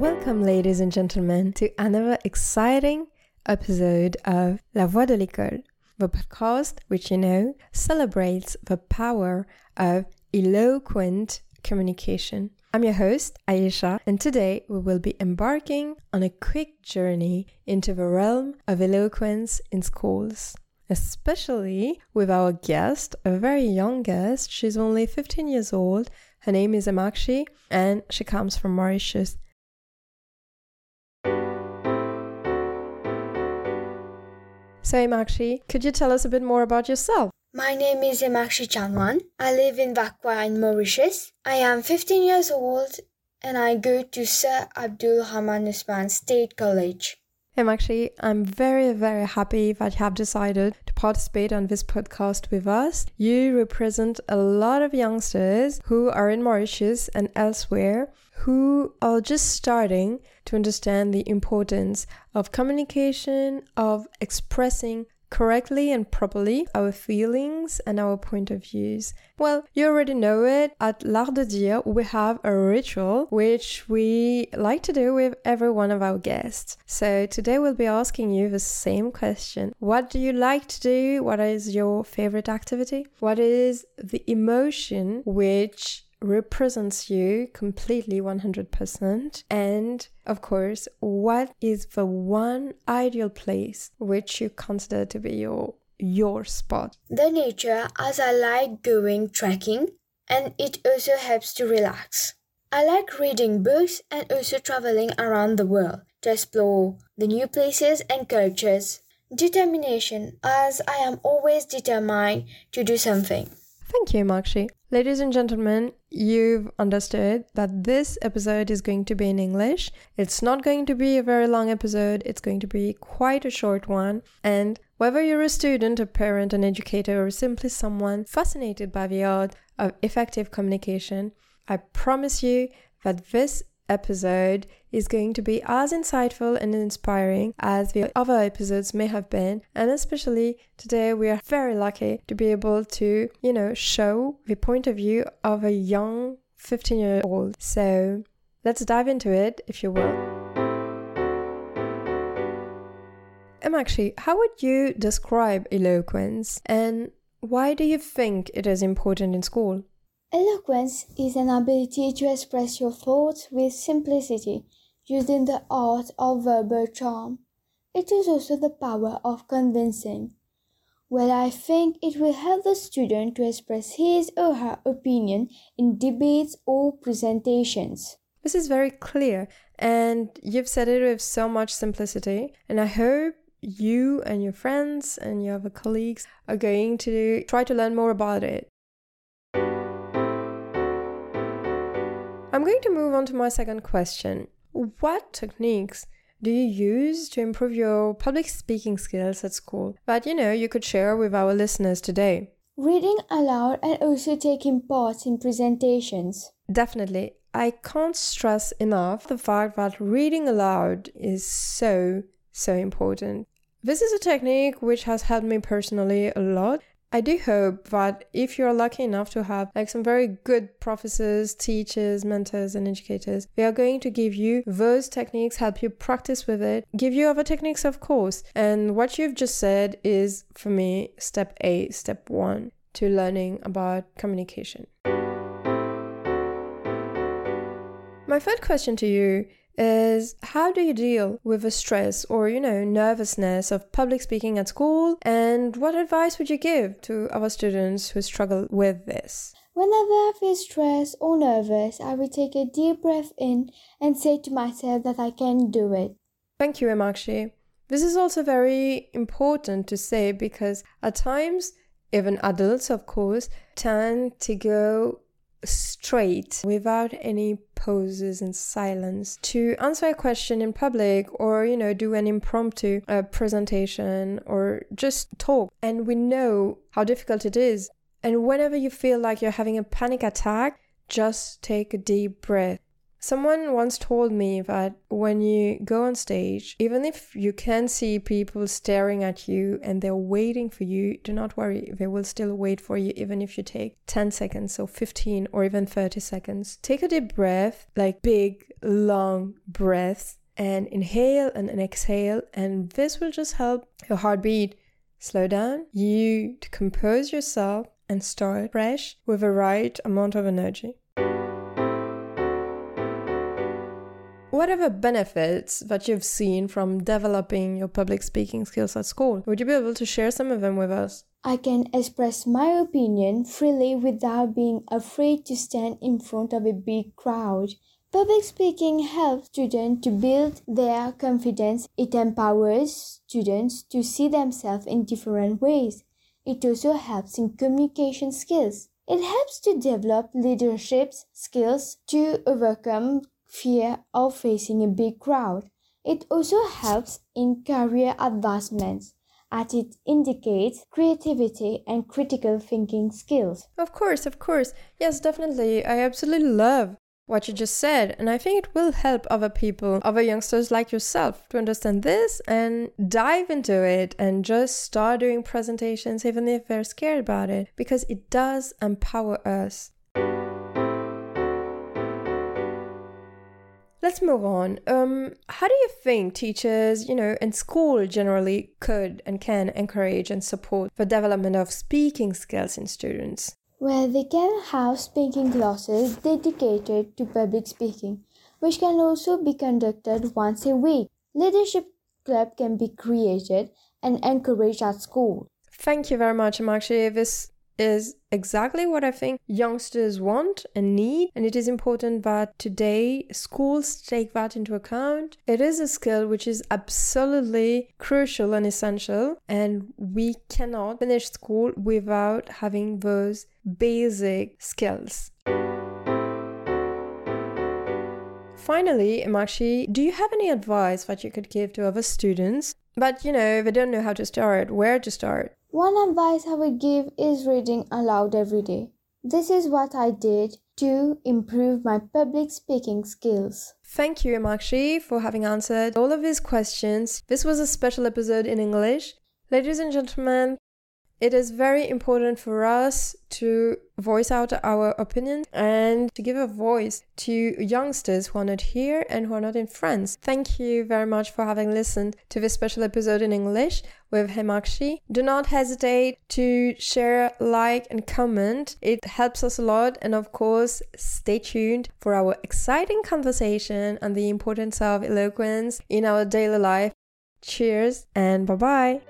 Welcome, ladies and gentlemen, to another exciting episode of La Voix de l'École, the podcast which you know celebrates the power of eloquent communication. I'm your host, Aisha, and today we will be embarking on a quick journey into the realm of eloquence in schools. Especially with our guest, a very young guest. She's only 15 years old. Her name is Amakshi, and she comes from Mauritius. So, Emakshi, could you tell us a bit more about yourself? My name is Emakshi Chanwan. I live in Vacoas in Mauritius. I am 15 years old and I go to Sir Abdool Raman Osman State College. Emakshi, I'm very, very happy that you have decided to participate on this podcast with us. You represent a lot of youngsters who are in Mauritius and elsewhere who are just starting to understand the importance of communication, of expressing correctly and properly our feelings and our point of views. Well, you already know it. At L'Art de Dire, we have a ritual which we like to do with every one of our guests. So today we'll be asking you the same question. What do you like to do? What is your favorite activity? What is the emotion which represents you completely 100%? And of course, what is the one ideal place which you consider to be your your spot? The nature as I like going trekking and it also helps to relax. I like reading books and also traveling around the world to explore the new places and cultures. Determination as I am always determined to do something. Thank you, Makshi. Ladies and gentlemen, you've understood that this episode is going to be in English. It's not going to be a very long episode, it's going to be quite a short one. And whether you're a student, a parent, an educator, or simply someone fascinated by the art of effective communication, I promise you that this episode is going to be as insightful and inspiring as the other episodes may have been. And especially today, we are very lucky to be able to, you know, show the point of view of a young 15 year old. So let's dive into it, if you will. Emakshi, how would you describe eloquence and why do you think it is important in school? Eloquence is an ability to express your thoughts with simplicity, using the art of verbal charm. It is also the power of convincing. Well, I think it will help the student to express his or her opinion in debates or presentations. This is very clear, and you've said it with so much simplicity, and I hope you and your friends and your other colleagues are going to try to learn more about it. I'm going to move on to my second question. What techniques do you use to improve your public speaking skills at school that you know you could share with our listeners today? Reading aloud and also taking part in presentations. Definitely. I can't stress enough the fact that reading aloud is so, so important. This is a technique which has helped me personally a lot I do hope that if you're lucky enough to have like some very good professors, teachers, mentors, and educators, they are going to give you those techniques, help you practice with it, give you other techniques, of course. And what you've just said is, for me, step A, step one to learning about communication. My third question to you is how do you deal with the stress or you know nervousness of public speaking at school and what advice would you give to our students who struggle with this Whenever I feel stressed or nervous, I will take a deep breath in and say to myself that I can do it. Thank you, Emakshi. This is also very important to say because at times, even adults, of course, tend to go straight without any pauses and silence to answer a question in public or you know do an impromptu uh, presentation or just talk. And we know how difficult it is. And whenever you feel like you're having a panic attack just take a deep breath Someone once told me that when you go on stage, even if you can see people staring at you and they're waiting for you, do not worry, they will still wait for you, even if you take 10 seconds or 15 or even 30 seconds. Take a deep breath, like big, long breaths, and inhale and exhale, and this will just help your heartbeat slow down, you to compose yourself, and start fresh with the right amount of energy. What are the benefits that you've seen from developing your public speaking skills at school? Would you be able to share some of them with us? I can express my opinion freely without being afraid to stand in front of a big crowd. Public speaking helps students to build their confidence. It empowers students to see themselves in different ways. It also helps in communication skills. It helps to develop leadership skills to overcome fear of facing a big crowd. It also helps in career advancements as it indicates creativity and critical thinking skills. Of course, of course. Yes, definitely. I absolutely love what you just said. And I think it will help other people, other youngsters like yourself, to understand this and dive into it and just start doing presentations, even if they're scared about it, because it does empower us. Let's move on. Um, how do you think teachers, you know, and school generally could and can encourage and support the development of speaking skills in students? Well, they can have speaking classes dedicated to public speaking, which can also be conducted once a week. Leadership club can be created and encouraged at school. Thank you very much, Amakshi. This is exactly what I think youngsters want and need. And it is important that today schools take that into account. It is a skill which is absolutely crucial and essential. And we cannot finish school without having those basic skills. Finally, Imakshi, do you have any advice that you could give to other students? But you know, they don't know how to start, where to start. One advice I would give is reading aloud every day. This is what I did to improve my public speaking skills. Thank you, Imakshi, for having answered all of these questions. This was a special episode in English. Ladies and gentlemen, it is very important for us to voice out our opinion and to give a voice to youngsters who are not here and who are not in France. Thank you very much for having listened to this special episode in English with Hemaakshi. Do not hesitate to share, like, and comment. It helps us a lot. And of course, stay tuned for our exciting conversation on the importance of eloquence in our daily life. Cheers and bye bye.